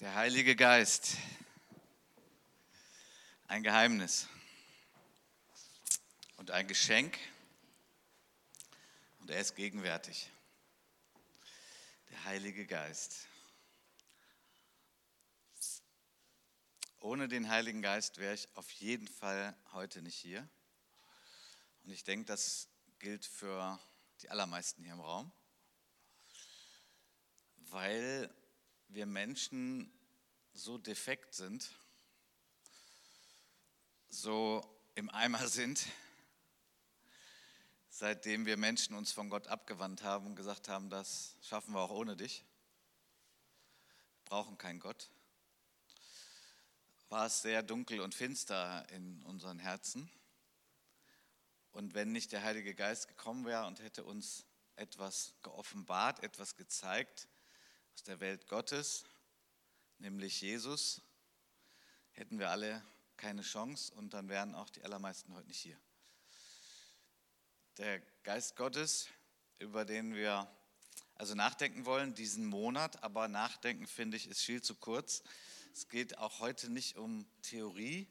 Der Heilige Geist. Ein Geheimnis und ein Geschenk und er ist gegenwärtig. Der Heilige Geist. Ohne den Heiligen Geist wäre ich auf jeden Fall heute nicht hier. Und ich denke, das gilt für die allermeisten hier im Raum, weil wir Menschen so defekt sind, so im Eimer sind, seitdem wir Menschen uns von Gott abgewandt haben und gesagt haben, das schaffen wir auch ohne dich, brauchen keinen Gott, war es sehr dunkel und finster in unseren Herzen. Und wenn nicht der Heilige Geist gekommen wäre und hätte uns etwas geoffenbart, etwas gezeigt, aus der Welt Gottes, nämlich Jesus, hätten wir alle keine Chance und dann wären auch die allermeisten heute nicht hier. Der Geist Gottes, über den wir also nachdenken wollen, diesen Monat, aber nachdenken finde ich ist viel zu kurz. Es geht auch heute nicht um Theorie,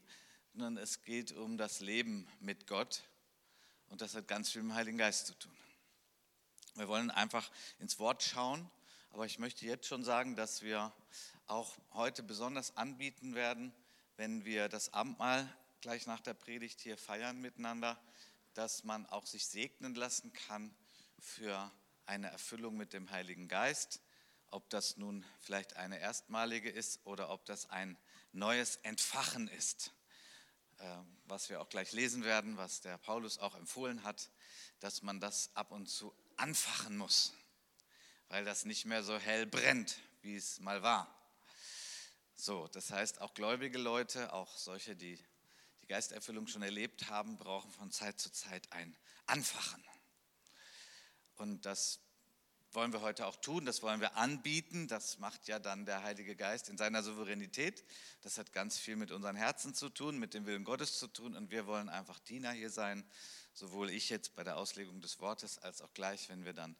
sondern es geht um das Leben mit Gott und das hat ganz viel mit dem Heiligen Geist zu tun. Wir wollen einfach ins Wort schauen aber ich möchte jetzt schon sagen, dass wir auch heute besonders anbieten werden, wenn wir das Abendmahl gleich nach der Predigt hier feiern miteinander, dass man auch sich segnen lassen kann für eine Erfüllung mit dem Heiligen Geist. Ob das nun vielleicht eine erstmalige ist oder ob das ein neues Entfachen ist, äh, was wir auch gleich lesen werden, was der Paulus auch empfohlen hat, dass man das ab und zu anfachen muss weil das nicht mehr so hell brennt, wie es mal war. So, das heißt, auch gläubige Leute, auch solche, die die Geisterfüllung schon erlebt haben, brauchen von Zeit zu Zeit ein Anfachen. Und das wollen wir heute auch tun, das wollen wir anbieten. Das macht ja dann der Heilige Geist in seiner Souveränität. Das hat ganz viel mit unseren Herzen zu tun, mit dem Willen Gottes zu tun. Und wir wollen einfach Diener hier sein, sowohl ich jetzt bei der Auslegung des Wortes als auch gleich, wenn wir dann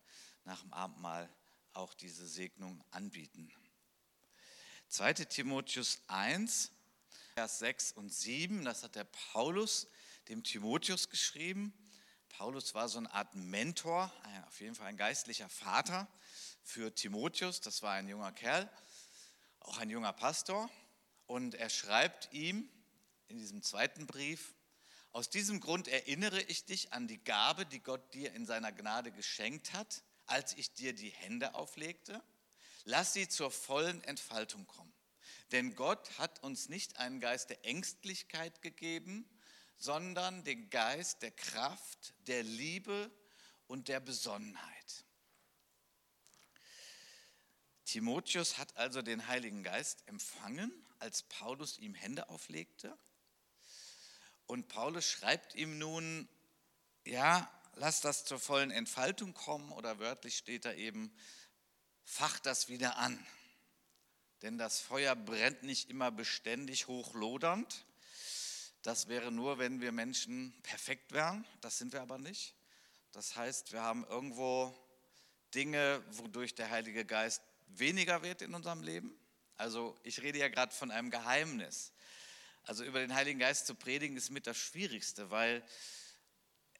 nach dem Abendmahl auch diese Segnung anbieten. 2 Timotheus 1, Vers 6 und 7, das hat der Paulus dem Timotheus geschrieben. Paulus war so eine Art Mentor, auf jeden Fall ein geistlicher Vater für Timotheus. Das war ein junger Kerl, auch ein junger Pastor. Und er schreibt ihm in diesem zweiten Brief, aus diesem Grund erinnere ich dich an die Gabe, die Gott dir in seiner Gnade geschenkt hat, als ich dir die Hände auflegte? Lass sie zur vollen Entfaltung kommen. Denn Gott hat uns nicht einen Geist der Ängstlichkeit gegeben, sondern den Geist der Kraft, der Liebe und der Besonnenheit. Timotheus hat also den Heiligen Geist empfangen, als Paulus ihm Hände auflegte. Und Paulus schreibt ihm nun, ja, lass das zur vollen Entfaltung kommen oder wörtlich steht da eben, fach das wieder an. Denn das Feuer brennt nicht immer beständig hochlodernd. Das wäre nur, wenn wir Menschen perfekt wären. Das sind wir aber nicht. Das heißt, wir haben irgendwo Dinge, wodurch der Heilige Geist weniger wird in unserem Leben. Also ich rede ja gerade von einem Geheimnis. Also über den Heiligen Geist zu predigen ist mit das Schwierigste, weil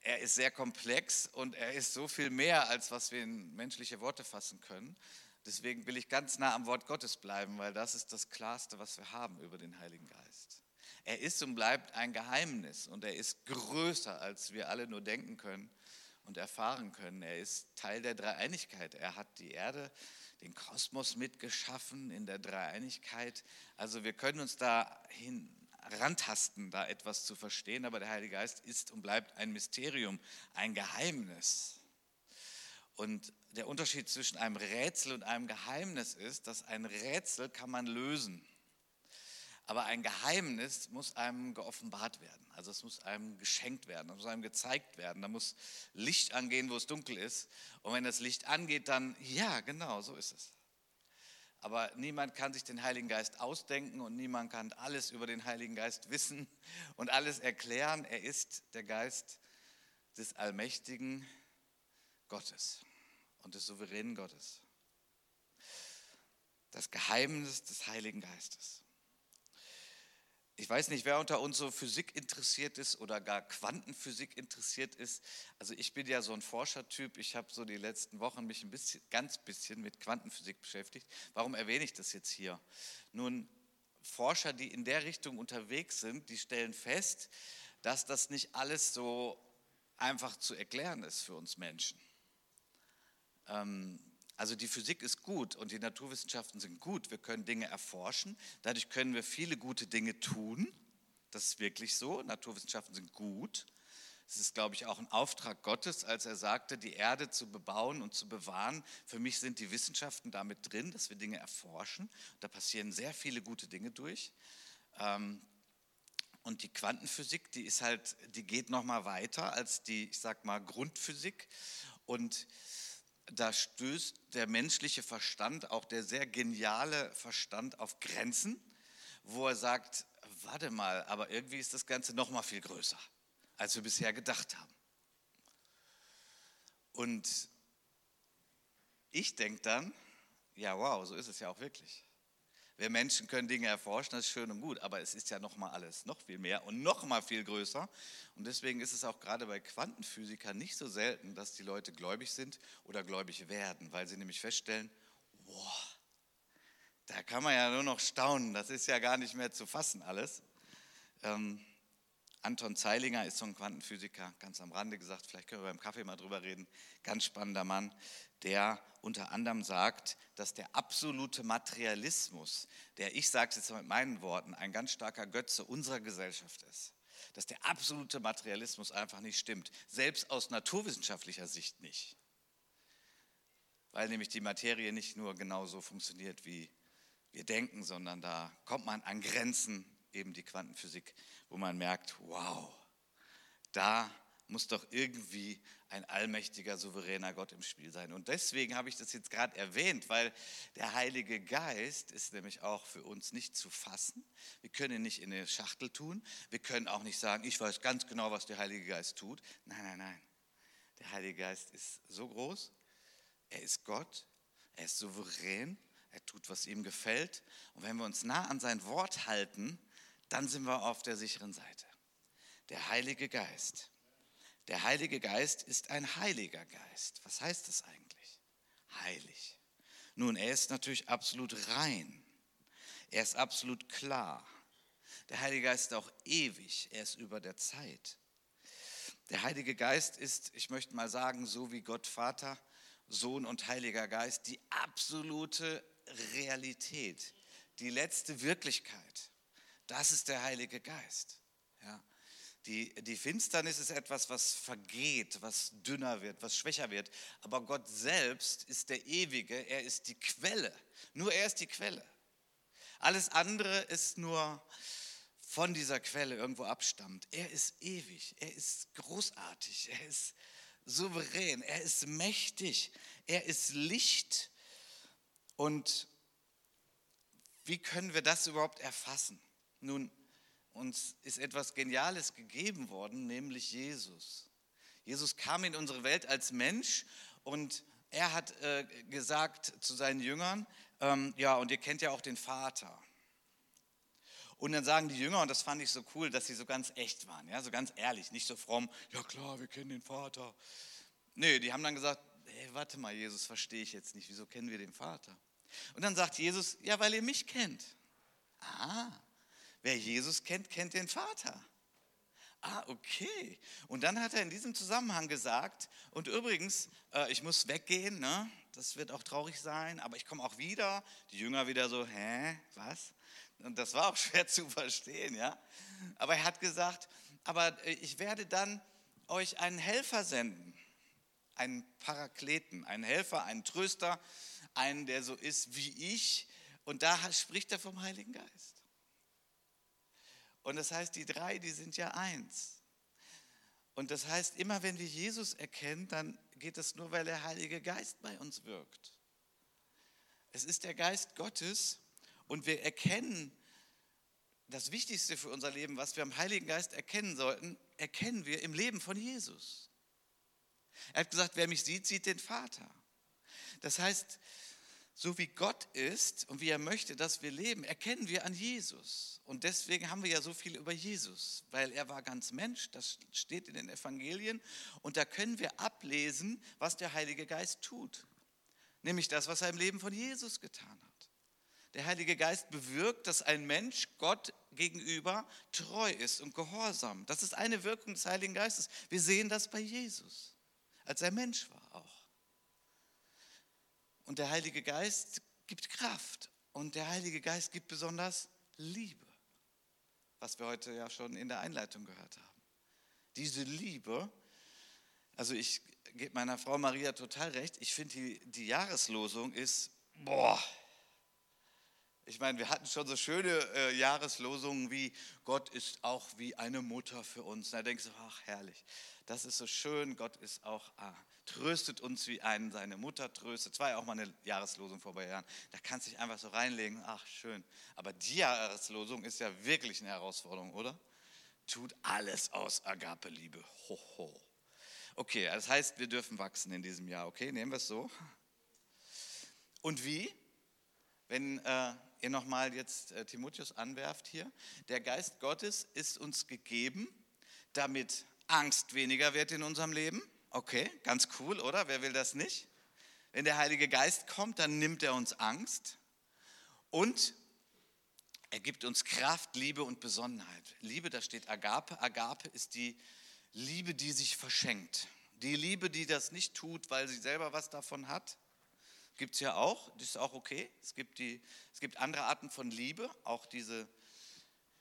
er ist sehr komplex und er ist so viel mehr, als was wir in menschliche Worte fassen können. Deswegen will ich ganz nah am Wort Gottes bleiben, weil das ist das Klarste, was wir haben über den Heiligen Geist. Er ist und bleibt ein Geheimnis und er ist größer, als wir alle nur denken können und erfahren können. Er ist Teil der Dreieinigkeit. Er hat die Erde, den Kosmos mitgeschaffen in der Dreieinigkeit. Also wir können uns dahin rantasten, da etwas zu verstehen, aber der Heilige Geist ist und bleibt ein Mysterium, ein Geheimnis. Und der Unterschied zwischen einem Rätsel und einem Geheimnis ist, dass ein Rätsel kann man lösen. Aber ein Geheimnis muss einem geoffenbart werden. Also es muss einem geschenkt werden, es muss einem gezeigt werden. Da muss Licht angehen, wo es dunkel ist. Und wenn das Licht angeht, dann, ja, genau, so ist es. Aber niemand kann sich den Heiligen Geist ausdenken und niemand kann alles über den Heiligen Geist wissen und alles erklären. Er ist der Geist des allmächtigen Gottes und des souveränen Gottes. Das Geheimnis des Heiligen Geistes. Ich weiß nicht, wer unter uns so Physik interessiert ist oder gar Quantenphysik interessiert ist. Also ich bin ja so ein Forschertyp. Ich habe so die letzten Wochen mich ein bisschen, ganz bisschen mit Quantenphysik beschäftigt. Warum erwähne ich das jetzt hier? Nun, Forscher, die in der Richtung unterwegs sind, die stellen fest, dass das nicht alles so einfach zu erklären ist für uns Menschen. Ähm, also die Physik ist gut und die Naturwissenschaften sind gut. Wir können Dinge erforschen. Dadurch können wir viele gute Dinge tun. Das ist wirklich so. Naturwissenschaften sind gut. Es ist, glaube ich, auch ein Auftrag Gottes, als er sagte, die Erde zu bebauen und zu bewahren. Für mich sind die Wissenschaften damit drin, dass wir Dinge erforschen. Da passieren sehr viele gute Dinge durch. Ähm, und die Quantenphysik, die ist halt, die geht noch mal weiter als die, ich sag mal, Grundphysik. Und da stößt der menschliche Verstand, auch der sehr geniale Verstand, auf Grenzen, wo er sagt: Warte mal, aber irgendwie ist das Ganze noch mal viel größer, als wir bisher gedacht haben. Und ich denke dann: Ja, wow, so ist es ja auch wirklich. Wir Menschen können Dinge erforschen, das ist schön und gut, aber es ist ja noch mal alles noch viel mehr und noch mal viel größer. Und deswegen ist es auch gerade bei Quantenphysikern nicht so selten, dass die Leute gläubig sind oder gläubig werden, weil sie nämlich feststellen, boah, da kann man ja nur noch staunen, das ist ja gar nicht mehr zu fassen alles. Ähm, Anton Zeilinger ist so ein Quantenphysiker, ganz am Rande gesagt, vielleicht können wir beim Kaffee mal drüber reden, ganz spannender Mann, der unter anderem sagt, dass der absolute Materialismus, der, ich sage es jetzt mit meinen Worten, ein ganz starker Götze unserer Gesellschaft ist. Dass der absolute Materialismus einfach nicht stimmt, selbst aus naturwissenschaftlicher Sicht nicht. Weil nämlich die Materie nicht nur genauso funktioniert, wie wir denken, sondern da kommt man an Grenzen, eben die Quantenphysik, wo man merkt, wow, da muss doch irgendwie ein allmächtiger, souveräner Gott im Spiel sein. Und deswegen habe ich das jetzt gerade erwähnt, weil der Heilige Geist ist nämlich auch für uns nicht zu fassen. Wir können ihn nicht in eine Schachtel tun. Wir können auch nicht sagen, ich weiß ganz genau, was der Heilige Geist tut. Nein, nein, nein. Der Heilige Geist ist so groß. Er ist Gott. Er ist souverän. Er tut, was ihm gefällt. Und wenn wir uns nah an sein Wort halten, dann sind wir auf der sicheren Seite. Der Heilige Geist der Heilige Geist ist ein heiliger Geist. Was heißt das eigentlich? Heilig. Nun, er ist natürlich absolut rein. Er ist absolut klar. Der Heilige Geist ist auch ewig. Er ist über der Zeit. Der Heilige Geist ist, ich möchte mal sagen, so wie Gott Vater, Sohn und Heiliger Geist, die absolute Realität, die letzte Wirklichkeit. Das ist der Heilige Geist. Ja. Die, die Finsternis ist etwas, was vergeht, was dünner wird, was schwächer wird. Aber Gott selbst ist der Ewige, er ist die Quelle. Nur er ist die Quelle. Alles andere ist nur von dieser Quelle irgendwo abstammt. Er ist ewig, er ist großartig, er ist souverän, er ist mächtig, er ist Licht. Und wie können wir das überhaupt erfassen? Nun, uns ist etwas Geniales gegeben worden, nämlich Jesus. Jesus kam in unsere Welt als Mensch und er hat äh, gesagt zu seinen Jüngern, ähm, ja, und ihr kennt ja auch den Vater. Und dann sagen die Jünger, und das fand ich so cool, dass sie so ganz echt waren, ja, so ganz ehrlich, nicht so fromm, ja klar, wir kennen den Vater. Nee, die haben dann gesagt, hey, warte mal, Jesus, verstehe ich jetzt nicht, wieso kennen wir den Vater? Und dann sagt Jesus, ja, weil ihr mich kennt. Ah, Wer Jesus kennt, kennt den Vater. Ah, okay. Und dann hat er in diesem Zusammenhang gesagt, und übrigens, äh, ich muss weggehen, ne? das wird auch traurig sein, aber ich komme auch wieder. Die Jünger wieder so, hä, was? Und das war auch schwer zu verstehen, ja. Aber er hat gesagt, aber äh, ich werde dann euch einen Helfer senden, einen Parakleten, einen Helfer, einen Tröster, einen, der so ist wie ich. Und da spricht er vom Heiligen Geist. Und das heißt, die drei, die sind ja eins. Und das heißt, immer wenn wir Jesus erkennen, dann geht es nur, weil der Heilige Geist bei uns wirkt. Es ist der Geist Gottes und wir erkennen das Wichtigste für unser Leben, was wir am Heiligen Geist erkennen sollten, erkennen wir im Leben von Jesus. Er hat gesagt, wer mich sieht, sieht den Vater. Das heißt, so wie Gott ist und wie er möchte, dass wir leben, erkennen wir an Jesus. Und deswegen haben wir ja so viel über Jesus, weil er war ganz Mensch, das steht in den Evangelien. Und da können wir ablesen, was der Heilige Geist tut. Nämlich das, was er im Leben von Jesus getan hat. Der Heilige Geist bewirkt, dass ein Mensch Gott gegenüber treu ist und gehorsam. Das ist eine Wirkung des Heiligen Geistes. Wir sehen das bei Jesus, als er Mensch war auch. Und der Heilige Geist gibt Kraft. Und der Heilige Geist gibt besonders Liebe, was wir heute ja schon in der Einleitung gehört haben. Diese Liebe, also ich gebe meiner Frau Maria total recht, ich finde die, die Jahreslosung ist, boah, ich meine, wir hatten schon so schöne äh, Jahreslosungen wie Gott ist auch wie eine Mutter für uns. Da denkst du, ach herrlich, das ist so schön, Gott ist auch ah, tröstet uns wie einen seine Mutter tröstet. Das war ja auch mal eine Jahreslosung vor ein Jahren. Da kannst du dich einfach so reinlegen, ach schön. Aber die Jahreslosung ist ja wirklich eine Herausforderung, oder? Tut alles aus Agape-Liebe. Ho, ho. Okay, das heißt, wir dürfen wachsen in diesem Jahr. Okay, nehmen wir es so. Und wie? Wenn äh, ihr nochmal jetzt äh, Timotheus anwerft hier. Der Geist Gottes ist uns gegeben, damit Angst weniger wird in unserem Leben Okay, ganz cool, oder? Wer will das nicht? Wenn der Heilige Geist kommt, dann nimmt er uns Angst und er gibt uns Kraft, Liebe und Besonnenheit. Liebe, da steht Agape. Agape ist die Liebe, die sich verschenkt. Die Liebe, die das nicht tut, weil sie selber was davon hat. Gibt es ja auch, das ist auch okay. Es gibt, die, es gibt andere Arten von Liebe, auch diese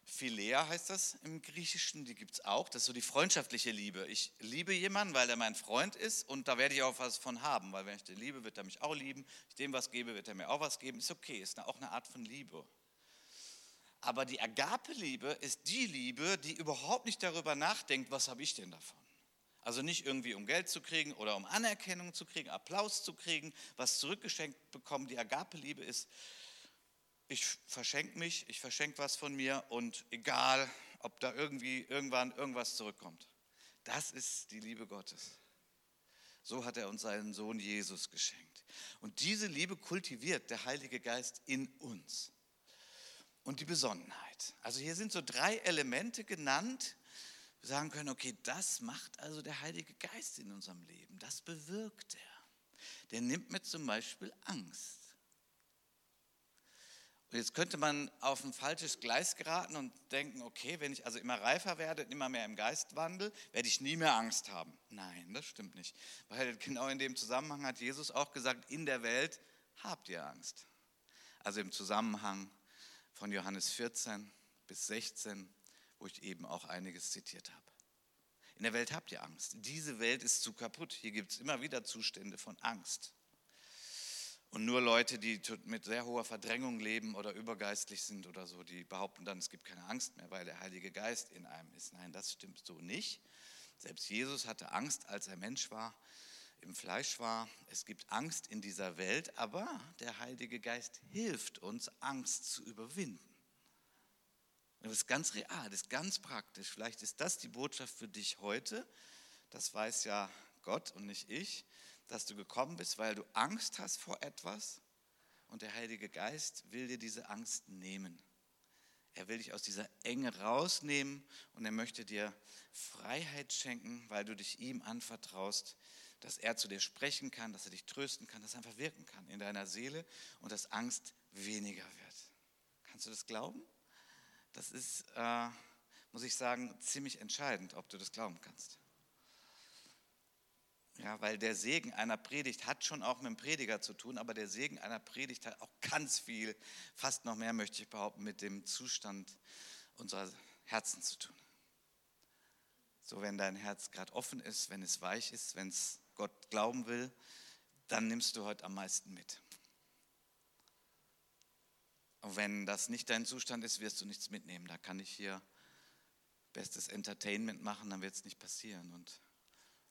Philea heißt das im Griechischen, die gibt es auch. Das ist so die freundschaftliche Liebe. Ich liebe jemanden, weil er mein Freund ist und da werde ich auch was von haben, weil wenn ich den liebe, wird er mich auch lieben. Wenn ich dem was gebe, wird er mir auch was geben. Ist okay, ist auch eine Art von Liebe. Aber die Agape-Liebe ist die Liebe, die überhaupt nicht darüber nachdenkt, was habe ich denn davon. Also nicht irgendwie um Geld zu kriegen oder um Anerkennung zu kriegen, Applaus zu kriegen, was zurückgeschenkt bekommen. Die Agape-Liebe ist ich verschenke mich, ich verschenke was von mir und egal, ob da irgendwie irgendwann irgendwas zurückkommt. Das ist die Liebe Gottes. So hat er uns seinen Sohn Jesus geschenkt. Und diese Liebe kultiviert der Heilige Geist in uns. Und die Besonnenheit. Also hier sind so drei Elemente genannt. Sagen können, okay, das macht also der Heilige Geist in unserem Leben. Das bewirkt er. Der nimmt mir zum Beispiel Angst. Und jetzt könnte man auf ein falsches Gleis geraten und denken, okay, wenn ich also immer reifer werde, immer mehr im Geist wandel, werde ich nie mehr Angst haben. Nein, das stimmt nicht. Weil genau in dem Zusammenhang hat Jesus auch gesagt, in der Welt habt ihr Angst. Also im Zusammenhang von Johannes 14 bis 16, wo ich eben auch einiges zitiert habe. In der Welt habt ihr Angst. Diese Welt ist zu kaputt. Hier gibt es immer wieder Zustände von Angst. Und nur Leute, die mit sehr hoher Verdrängung leben oder übergeistlich sind oder so, die behaupten dann, es gibt keine Angst mehr, weil der Heilige Geist in einem ist. Nein, das stimmt so nicht. Selbst Jesus hatte Angst, als er Mensch war, im Fleisch war. Es gibt Angst in dieser Welt, aber der Heilige Geist hilft uns, Angst zu überwinden. Das ist ganz real, das ist ganz praktisch. Vielleicht ist das die Botschaft für dich heute. Das weiß ja Gott und nicht ich dass du gekommen bist, weil du Angst hast vor etwas und der Heilige Geist will dir diese Angst nehmen. Er will dich aus dieser Enge rausnehmen und er möchte dir Freiheit schenken, weil du dich ihm anvertraust, dass er zu dir sprechen kann, dass er dich trösten kann, dass er einfach wirken kann in deiner Seele und dass Angst weniger wird. Kannst du das glauben? Das ist, äh, muss ich sagen, ziemlich entscheidend, ob du das glauben kannst. Ja, weil der Segen einer Predigt hat schon auch mit dem Prediger zu tun, aber der Segen einer Predigt hat auch ganz viel, fast noch mehr möchte ich behaupten, mit dem Zustand unserer Herzen zu tun. So, wenn dein Herz gerade offen ist, wenn es weich ist, wenn es Gott glauben will, dann nimmst du heute am meisten mit. Und wenn das nicht dein Zustand ist, wirst du nichts mitnehmen. Da kann ich hier bestes Entertainment machen, dann wird es nicht passieren. Und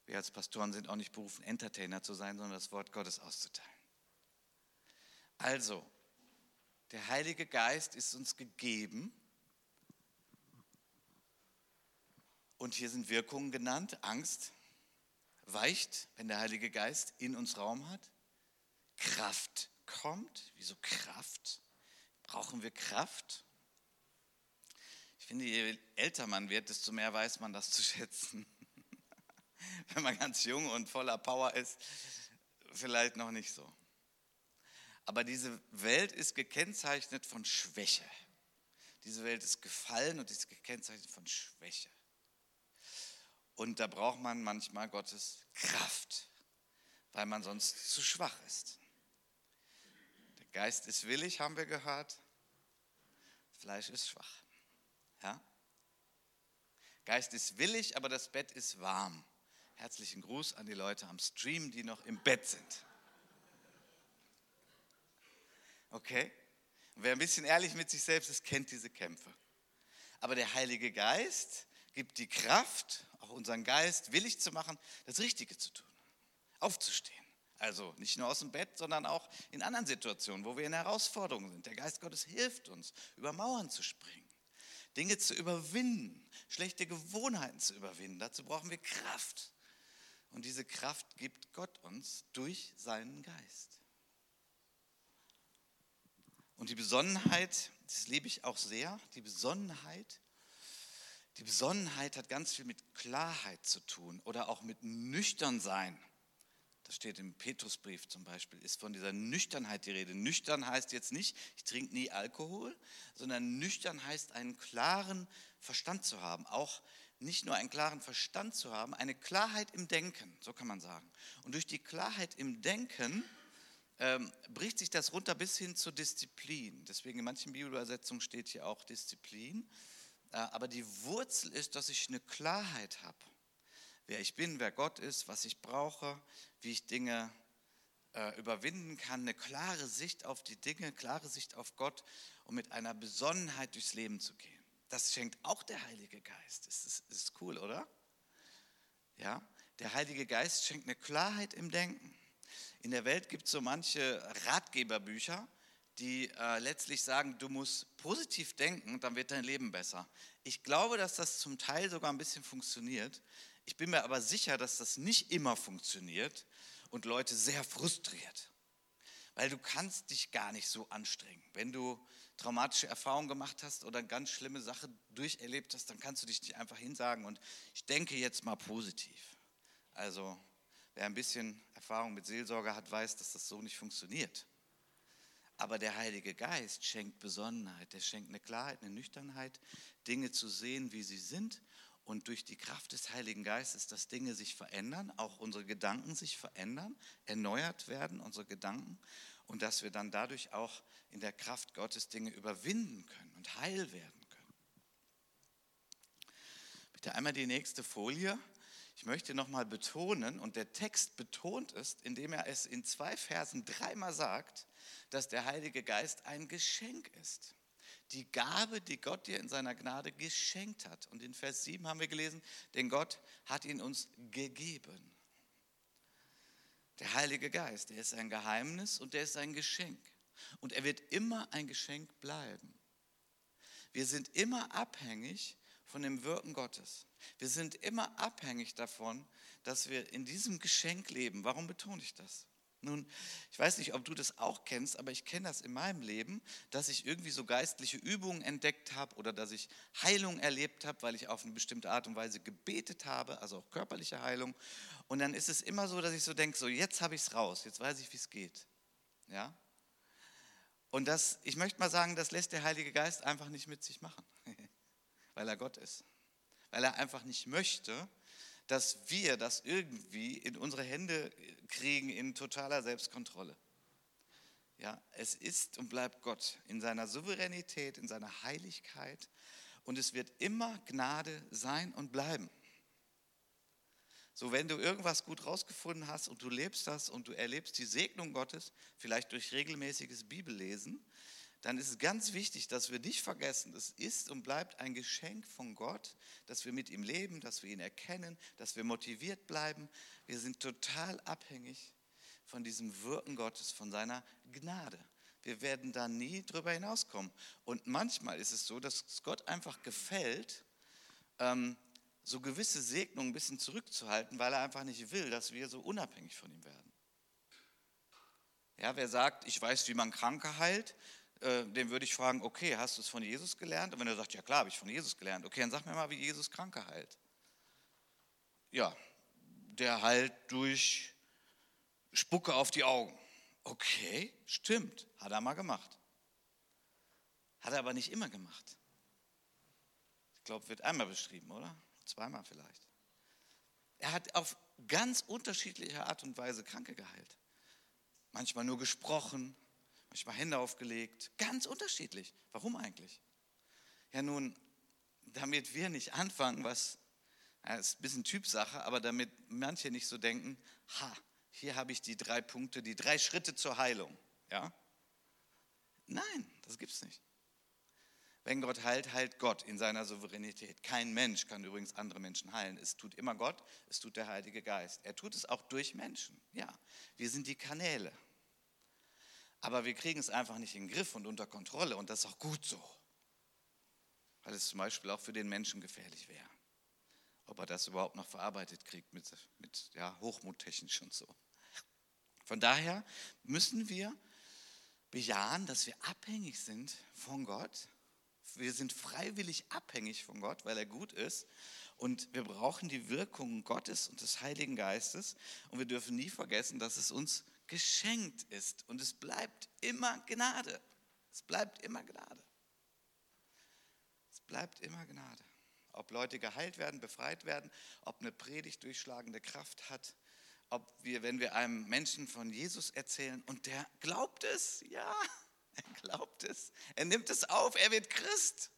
wir als Pastoren sind auch nicht berufen, Entertainer zu sein, sondern das Wort Gottes auszuteilen. Also, der Heilige Geist ist uns gegeben. Und hier sind Wirkungen genannt. Angst weicht, wenn der Heilige Geist in uns Raum hat. Kraft kommt. Wieso Kraft? Brauchen wir Kraft? Ich finde, je älter man wird, desto mehr weiß man das zu schätzen. Wenn man ganz jung und voller Power ist, vielleicht noch nicht so. Aber diese Welt ist gekennzeichnet von Schwäche. Diese Welt ist gefallen und ist gekennzeichnet von Schwäche. Und da braucht man manchmal Gottes Kraft, weil man sonst zu schwach ist. Der Geist ist willig, haben wir gehört. Fleisch ist schwach. Ja? Geist ist willig, aber das Bett ist warm. Herzlichen Gruß an die Leute am Stream, die noch im Bett sind. Okay? Und wer ein bisschen ehrlich mit sich selbst ist, kennt diese Kämpfe. Aber der Heilige Geist gibt die Kraft, auch unseren Geist willig zu machen, das Richtige zu tun, aufzustehen. Also nicht nur aus dem Bett, sondern auch in anderen Situationen, wo wir in Herausforderungen sind. Der Geist Gottes hilft uns, über Mauern zu springen, Dinge zu überwinden, schlechte Gewohnheiten zu überwinden. Dazu brauchen wir Kraft. Und diese Kraft gibt Gott uns durch seinen Geist. Und die Besonnenheit, das liebe ich auch sehr, die Besonnenheit, die Besonnenheit hat ganz viel mit Klarheit zu tun oder auch mit nüchtern sein. Das steht im Petrusbrief zum Beispiel, ist von dieser Nüchternheit die Rede. Nüchtern heißt jetzt nicht, ich trinke nie Alkohol, sondern nüchtern heißt, einen klaren Verstand zu haben. Auch nicht nur einen klaren Verstand zu haben, eine Klarheit im Denken, so kann man sagen. Und durch die Klarheit im Denken ähm, bricht sich das runter bis hin zur Disziplin. Deswegen in manchen Bibelübersetzungen steht hier auch Disziplin. Äh, aber die Wurzel ist, dass ich eine Klarheit habe, wer ich bin, wer Gott ist, was ich brauche, wie ich Dinge äh, überwinden kann, eine klare Sicht auf die Dinge, klare Sicht auf Gott, um mit einer Besonnenheit durchs Leben zu gehen. Das schenkt auch der Heilige Geist. Das ist, ist cool, oder? Ja, der Heilige Geist schenkt eine Klarheit im Denken. In der Welt gibt es so manche Ratgeberbücher, die äh, letztlich sagen, du musst positiv denken, dann wird dein Leben besser. Ich glaube, dass das zum Teil sogar ein bisschen funktioniert. Ich bin mir aber sicher, dass das nicht immer funktioniert und Leute sehr frustriert. Weil du kannst dich gar nicht so anstrengen. Wenn du traumatische Erfahrungen gemacht hast oder eine ganz schlimme Sache durcherlebt hast, dann kannst du dich nicht einfach hinsagen und ich denke jetzt mal positiv. Also Wer ein bisschen Erfahrung mit Seelsorge hat, weiß, dass das so nicht funktioniert. Aber der Heilige Geist schenkt Besonnenheit, der schenkt eine Klarheit, eine Nüchternheit, Dinge zu sehen, wie sie sind. Und durch die Kraft des Heiligen Geistes, dass Dinge sich verändern, auch unsere Gedanken sich verändern, erneuert werden, unsere Gedanken. Und dass wir dann dadurch auch in der Kraft Gottes Dinge überwinden können und heil werden können. Bitte einmal die nächste Folie. Ich möchte nochmal betonen, und der Text betont es, indem er es in zwei Versen dreimal sagt, dass der Heilige Geist ein Geschenk ist. Die Gabe, die Gott dir in seiner Gnade geschenkt hat. Und in Vers 7 haben wir gelesen, denn Gott hat ihn uns gegeben. Der Heilige Geist, der ist ein Geheimnis und der ist ein Geschenk. Und er wird immer ein Geschenk bleiben. Wir sind immer abhängig von dem Wirken Gottes. Wir sind immer abhängig davon, dass wir in diesem Geschenk leben. Warum betone ich das? Nun, ich weiß nicht, ob du das auch kennst, aber ich kenne das in meinem Leben, dass ich irgendwie so geistliche Übungen entdeckt habe oder dass ich Heilung erlebt habe, weil ich auf eine bestimmte Art und Weise gebetet habe, also auch körperliche Heilung. Und dann ist es immer so, dass ich so denke, so jetzt habe ich es raus, jetzt weiß ich, wie es geht. Ja? Und das, ich möchte mal sagen, das lässt der Heilige Geist einfach nicht mit sich machen, weil er Gott ist weil er einfach nicht möchte, dass wir das irgendwie in unsere Hände kriegen in totaler Selbstkontrolle. Ja, es ist und bleibt Gott in seiner Souveränität, in seiner Heiligkeit und es wird immer Gnade sein und bleiben. So, wenn du irgendwas gut rausgefunden hast und du lebst das und du erlebst die Segnung Gottes, vielleicht durch regelmäßiges Bibellesen, dann ist es ganz wichtig, dass wir nicht vergessen, es ist und bleibt ein Geschenk von Gott, dass wir mit ihm leben, dass wir ihn erkennen, dass wir motiviert bleiben. Wir sind total abhängig von diesem Wirken Gottes, von seiner Gnade. Wir werden da nie drüber hinauskommen. Und manchmal ist es so, dass es Gott einfach gefällt, ähm, so gewisse Segnungen ein bisschen zurückzuhalten, weil er einfach nicht will, dass wir so unabhängig von ihm werden. Ja, wer sagt, ich weiß, wie man Kranke heilt, äh, dem würde ich fragen, okay, hast du es von Jesus gelernt? Und wenn er sagt, ja klar, habe ich von Jesus gelernt. Okay, dann sag mir mal, wie Jesus Kranke heilt. Ja, der heilt durch Spucke auf die Augen. Okay, stimmt, hat er mal gemacht. Hat er aber nicht immer gemacht. Ich glaube, wird einmal beschrieben, oder? Zweimal vielleicht. Er hat auf ganz unterschiedliche Art und Weise Kranke geheilt. Manchmal nur gesprochen, manchmal Hände aufgelegt, ganz unterschiedlich. Warum eigentlich? Ja nun, damit wir nicht anfangen, was, ja, ist ein bisschen Typsache, aber damit manche nicht so denken, ha, hier habe ich die drei Punkte, die drei Schritte zur Heilung. Ja? Nein, das gibt es nicht. Wenn Gott heilt, heilt Gott in seiner Souveränität. Kein Mensch kann übrigens andere Menschen heilen. Es tut immer Gott, es tut der Heilige Geist. Er tut es auch durch Menschen. Ja, wir sind die Kanäle. Aber wir kriegen es einfach nicht in den Griff und unter Kontrolle und das ist auch gut so. Weil es zum Beispiel auch für den Menschen gefährlich wäre. Ob er das überhaupt noch verarbeitet kriegt mit, mit ja, Hochmuttechnisch und so. Von daher müssen wir bejahen, dass wir abhängig sind von Gott. Wir sind freiwillig abhängig von Gott, weil er gut ist. Und wir brauchen die Wirkung Gottes und des Heiligen Geistes. Und wir dürfen nie vergessen, dass es uns geschenkt ist. Und es bleibt immer Gnade. Es bleibt immer Gnade. Es bleibt immer Gnade. Ob Leute geheilt werden, befreit werden, ob eine Predigt durchschlagende Kraft hat, ob wir, wenn wir einem Menschen von Jesus erzählen und der glaubt es, ja, er glaubt es, er nimmt es auf, er wird Christ.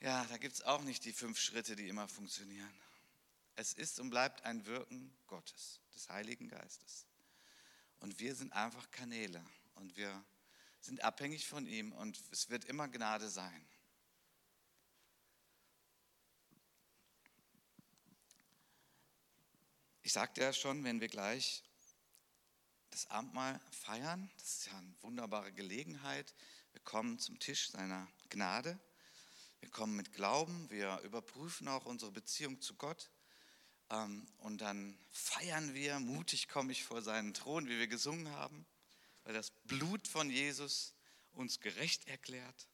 Ja, da gibt es auch nicht die fünf Schritte, die immer funktionieren. Es ist und bleibt ein Wirken Gottes, des Heiligen Geistes. Und wir sind einfach Kanäle und wir sind abhängig von ihm und es wird immer Gnade sein. Ich sagte ja schon, wenn wir gleich das Abendmahl feiern, das ist ja eine wunderbare Gelegenheit. Wir kommen zum Tisch seiner Gnade. Wir kommen mit Glauben, wir überprüfen auch unsere Beziehung zu Gott. Ähm, und dann feiern wir, mutig komme ich vor seinen Thron, wie wir gesungen haben, weil das Blut von Jesus uns gerecht erklärt.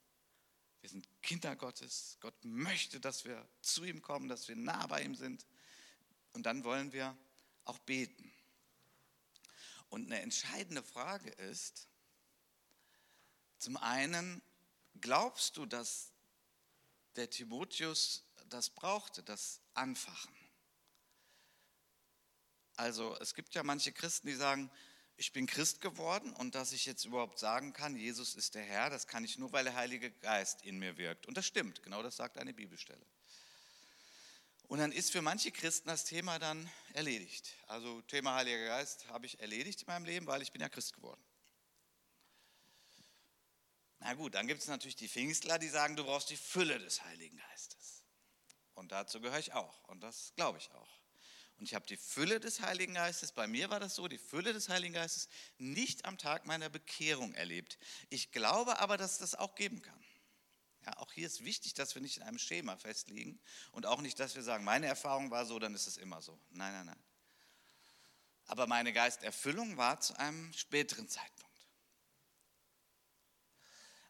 Wir sind Kinder Gottes. Gott möchte, dass wir zu ihm kommen, dass wir nah bei ihm sind. Und dann wollen wir auch beten. Und eine entscheidende Frage ist, zum einen, glaubst du, dass der Timotheus das brauchte, das Anfachen? Also es gibt ja manche Christen, die sagen, ich bin Christ geworden und dass ich jetzt überhaupt sagen kann, Jesus ist der Herr, das kann ich nur, weil der Heilige Geist in mir wirkt. Und das stimmt, genau das sagt eine Bibelstelle. Und dann ist für manche Christen das Thema dann erledigt. Also Thema Heiliger Geist habe ich erledigt in meinem Leben, weil ich bin ja Christ geworden. Na gut, dann gibt es natürlich die Pfingstler, die sagen, du brauchst die Fülle des Heiligen Geistes. Und dazu gehöre ich auch. Und das glaube ich auch. Und ich habe die Fülle des Heiligen Geistes, bei mir war das so, die Fülle des Heiligen Geistes nicht am Tag meiner Bekehrung erlebt. Ich glaube aber, dass es das auch geben kann. Ja, auch hier ist wichtig, dass wir nicht in einem Schema festlegen und auch nicht, dass wir sagen, meine Erfahrung war so, dann ist es immer so. Nein, nein, nein. Aber meine Geisterfüllung war zu einem späteren Zeitpunkt.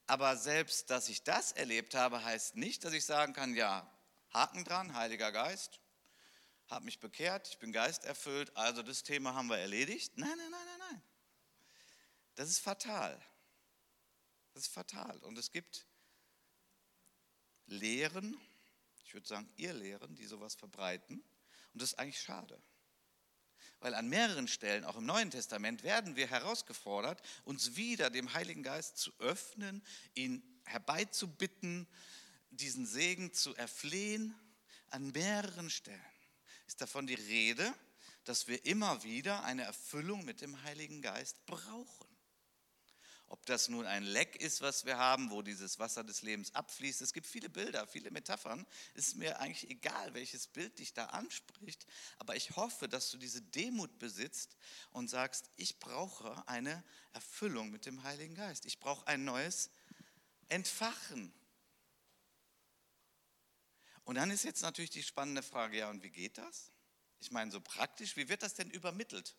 Aber selbst, dass ich das erlebt habe, heißt nicht, dass ich sagen kann, ja, Haken dran, Heiliger Geist, habe mich bekehrt, ich bin geisterfüllt, also das Thema haben wir erledigt. Nein, nein, nein, nein, nein. Das ist fatal. Das ist fatal. Und es gibt Lehren, ich würde sagen ihr Lehren, die sowas verbreiten. Und das ist eigentlich schade. Weil an mehreren Stellen, auch im Neuen Testament, werden wir herausgefordert, uns wieder dem Heiligen Geist zu öffnen, ihn herbeizubitten, diesen Segen zu erflehen, an mehreren Stellen ist davon die Rede, dass wir immer wieder eine Erfüllung mit dem Heiligen Geist brauchen. Ob das nun ein Leck ist, was wir haben, wo dieses Wasser des Lebens abfließt. Es gibt viele Bilder, viele Metaphern. Es ist mir eigentlich egal, welches Bild dich da anspricht. Aber ich hoffe, dass du diese Demut besitzt und sagst, ich brauche eine Erfüllung mit dem Heiligen Geist. Ich brauche ein neues Entfachen und dann ist jetzt natürlich die spannende Frage, ja, und wie geht das? Ich meine, so praktisch, wie wird das denn übermittelt?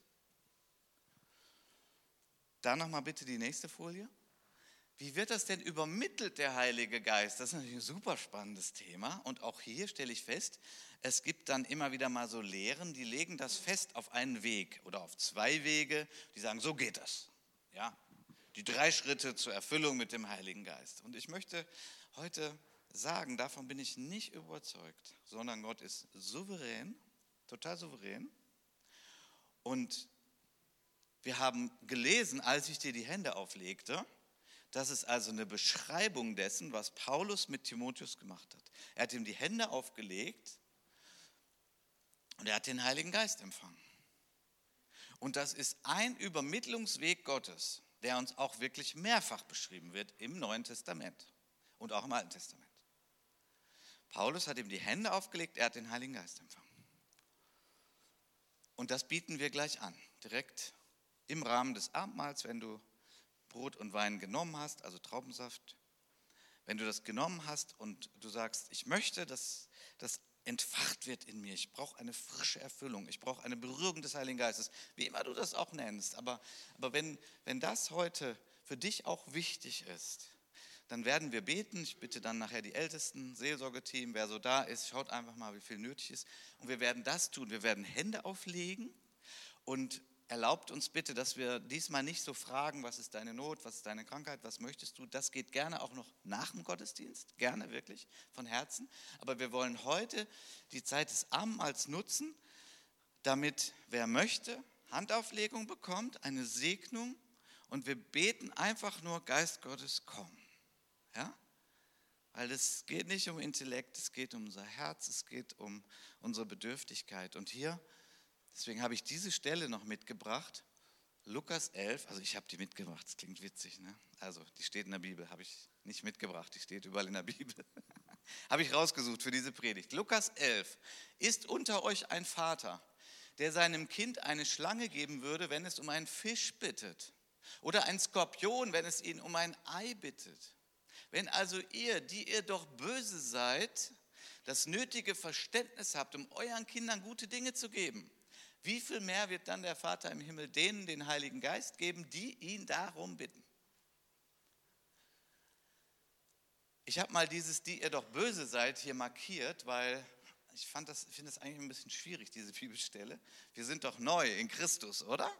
Da nochmal bitte die nächste Folie. Wie wird das denn übermittelt, der Heilige Geist? Das ist natürlich ein super spannendes Thema. Und auch hier stelle ich fest, es gibt dann immer wieder mal so Lehren, die legen das fest auf einen Weg oder auf zwei Wege. Die sagen, so geht das. Ja, die drei Schritte zur Erfüllung mit dem Heiligen Geist. Und ich möchte heute sagen, davon bin ich nicht überzeugt, sondern Gott ist souverän, total souverän. Und wir haben gelesen, als ich dir die Hände auflegte, das ist also eine Beschreibung dessen, was Paulus mit Timotheus gemacht hat. Er hat ihm die Hände aufgelegt und er hat den Heiligen Geist empfangen. Und das ist ein Übermittlungsweg Gottes, der uns auch wirklich mehrfach beschrieben wird im Neuen Testament und auch im Alten Testament. Paulus hat ihm die Hände aufgelegt, er hat den Heiligen Geist empfangen. Und das bieten wir gleich an, direkt im Rahmen des Abendmahls, wenn du Brot und Wein genommen hast, also Traubensaft, wenn du das genommen hast und du sagst, ich möchte, dass das entfacht wird in mir, ich brauche eine frische Erfüllung, ich brauche eine Berührung des Heiligen Geistes, wie immer du das auch nennst, aber, aber wenn, wenn das heute für dich auch wichtig ist, dann werden wir beten. Ich bitte dann nachher die Ältesten, Seelsorgeteam, wer so da ist, schaut einfach mal, wie viel nötig ist. Und wir werden das tun. Wir werden Hände auflegen und erlaubt uns bitte, dass wir diesmal nicht so fragen, was ist deine Not, was ist deine Krankheit, was möchtest du. Das geht gerne auch noch nach dem Gottesdienst, gerne wirklich von Herzen. Aber wir wollen heute die Zeit des Abendmahls nutzen, damit wer möchte, Handauflegung bekommt, eine Segnung und wir beten einfach nur, Geist Gottes, komm. Ja? Weil es geht nicht um Intellekt, es geht um unser Herz, es geht um unsere Bedürftigkeit. Und hier Deswegen habe ich diese Stelle noch mitgebracht. Lukas 11, also ich habe die mitgebracht, das klingt witzig, ne? Also, die steht in der Bibel, habe ich nicht mitgebracht, die steht überall in der Bibel. habe ich rausgesucht für diese Predigt. Lukas 11. Ist unter euch ein Vater, der seinem Kind eine Schlange geben würde, wenn es um einen Fisch bittet? Oder ein Skorpion, wenn es ihn um ein Ei bittet? Wenn also ihr, die ihr doch böse seid, das nötige Verständnis habt, um euren Kindern gute Dinge zu geben, wie viel mehr wird dann der Vater im Himmel denen den Heiligen Geist geben, die ihn darum bitten? Ich habe mal dieses, die ihr doch böse seid, hier markiert, weil ich das, finde das eigentlich ein bisschen schwierig, diese Bibelstelle. Wir sind doch neu in Christus, oder?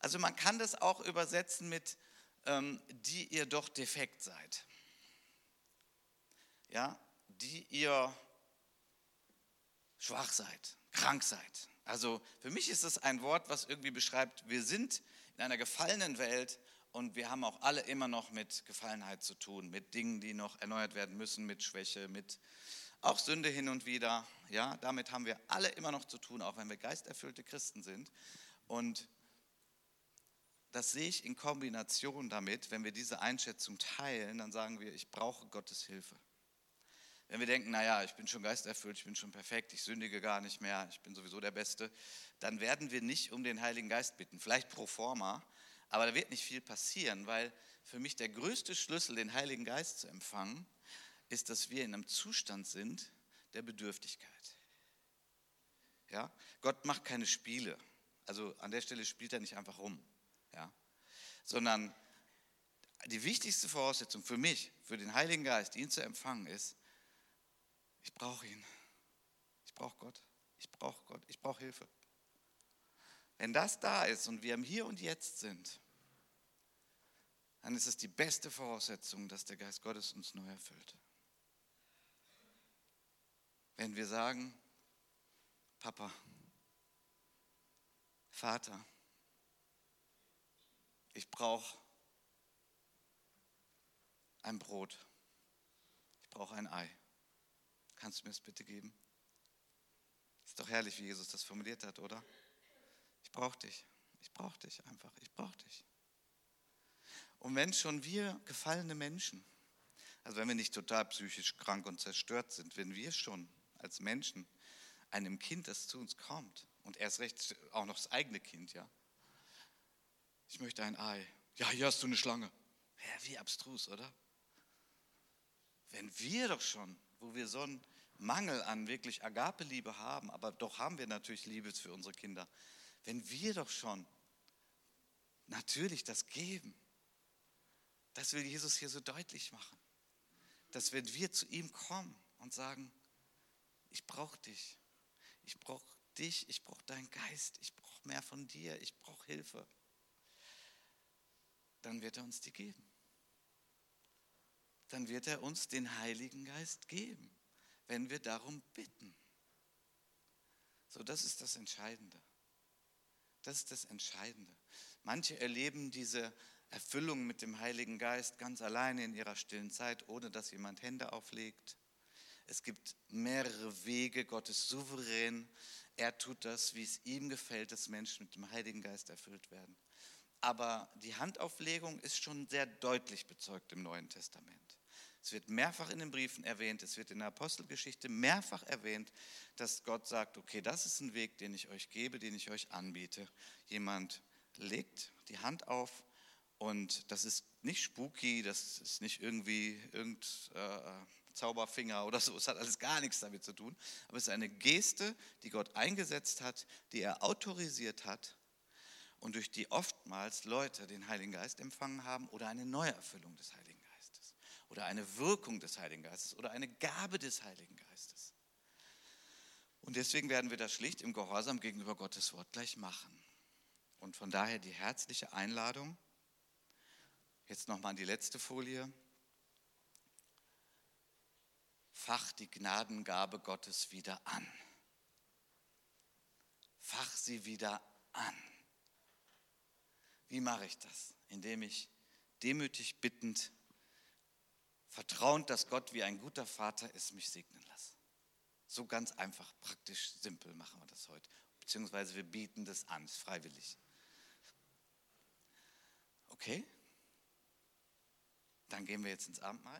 Also man kann das auch übersetzen mit, die ihr doch defekt seid. Ja, die ihr schwach seid, krank seid. Also für mich ist es ein Wort, was irgendwie beschreibt, wir sind in einer gefallenen Welt und wir haben auch alle immer noch mit Gefallenheit zu tun, mit Dingen, die noch erneuert werden müssen, mit Schwäche, mit auch Sünde hin und wieder. Ja, damit haben wir alle immer noch zu tun, auch wenn wir geisterfüllte Christen sind. Und das sehe ich in Kombination damit, wenn wir diese Einschätzung teilen, dann sagen wir, ich brauche Gottes Hilfe. Wenn wir denken, naja, ich bin schon geisterfüllt, ich bin schon perfekt, ich sündige gar nicht mehr, ich bin sowieso der Beste, dann werden wir nicht um den Heiligen Geist bitten. Vielleicht pro forma, aber da wird nicht viel passieren, weil für mich der größte Schlüssel, den Heiligen Geist zu empfangen, ist, dass wir in einem Zustand sind der Bedürftigkeit. Ja? Gott macht keine Spiele. Also an der Stelle spielt er nicht einfach rum. Ja? Sondern die wichtigste Voraussetzung für mich, für den Heiligen Geist, ihn zu empfangen, ist, ich brauche ihn. Ich brauche Gott. Ich brauche Gott. Ich brauche Hilfe. Wenn das da ist und wir im Hier und Jetzt sind, dann ist es die beste Voraussetzung, dass der Geist Gottes uns neu erfüllt. Wenn wir sagen, Papa, Vater, ich brauche ein Brot, ich brauche ein Ei. Kannst du mir das bitte geben? Ist doch herrlich, wie Jesus das formuliert hat, oder? Ich brauche dich. Ich brauche dich einfach. Ich brauche dich. Und wenn schon wir gefallene Menschen, also wenn wir nicht total psychisch krank und zerstört sind, wenn wir schon als Menschen einem Kind, das zu uns kommt, und erst recht auch noch das eigene Kind, ja. Ich möchte ein Ei. Ja, hier hast du eine Schlange. Ja, wie abstrus, oder? Wenn wir doch schon wo wir so einen Mangel an wirklich Agape-Liebe haben, aber doch haben wir natürlich Liebe für unsere Kinder. Wenn wir doch schon natürlich das Geben. Das will Jesus hier so deutlich machen. Dass wenn wir zu ihm kommen und sagen, ich brauche dich, ich brauche dich, ich brauche deinen Geist, ich brauche mehr von dir, ich brauche Hilfe, dann wird er uns die geben. Dann wird er uns den Heiligen Geist geben, wenn wir darum bitten. So, das ist das Entscheidende. Das ist das Entscheidende. Manche erleben diese Erfüllung mit dem Heiligen Geist ganz alleine in ihrer stillen Zeit, ohne dass jemand Hände auflegt. Es gibt mehrere Wege, Gott ist souverän. Er tut das, wie es ihm gefällt, dass Menschen mit dem Heiligen Geist erfüllt werden. Aber die Handauflegung ist schon sehr deutlich bezeugt im Neuen Testament. Es wird mehrfach in den Briefen erwähnt, es wird in der Apostelgeschichte mehrfach erwähnt, dass Gott sagt, okay, das ist ein Weg, den ich euch gebe, den ich euch anbiete. Jemand legt die Hand auf und das ist nicht spooky, das ist nicht irgendwie irgendein äh, Zauberfinger oder so, es hat alles gar nichts damit zu tun, aber es ist eine Geste, die Gott eingesetzt hat, die er autorisiert hat und durch die oftmals Leute den Heiligen Geist empfangen haben oder eine Neuerfüllung des Heiligen Geistes oder eine Wirkung des Heiligen Geistes oder eine Gabe des Heiligen Geistes. Und deswegen werden wir das schlicht im Gehorsam gegenüber Gottes Wort gleich machen. Und von daher die herzliche Einladung, jetzt nochmal an die letzte Folie, fach die Gnadengabe Gottes wieder an. Fach sie wieder an. Wie mache ich das? Indem ich demütig bittend, vertrauend, dass Gott wie ein guter Vater ist, mich segnen lasse. So ganz einfach, praktisch, simpel machen wir das heute. Beziehungsweise wir bieten das an, ist freiwillig. Okay? Dann gehen wir jetzt ins Abendmahl.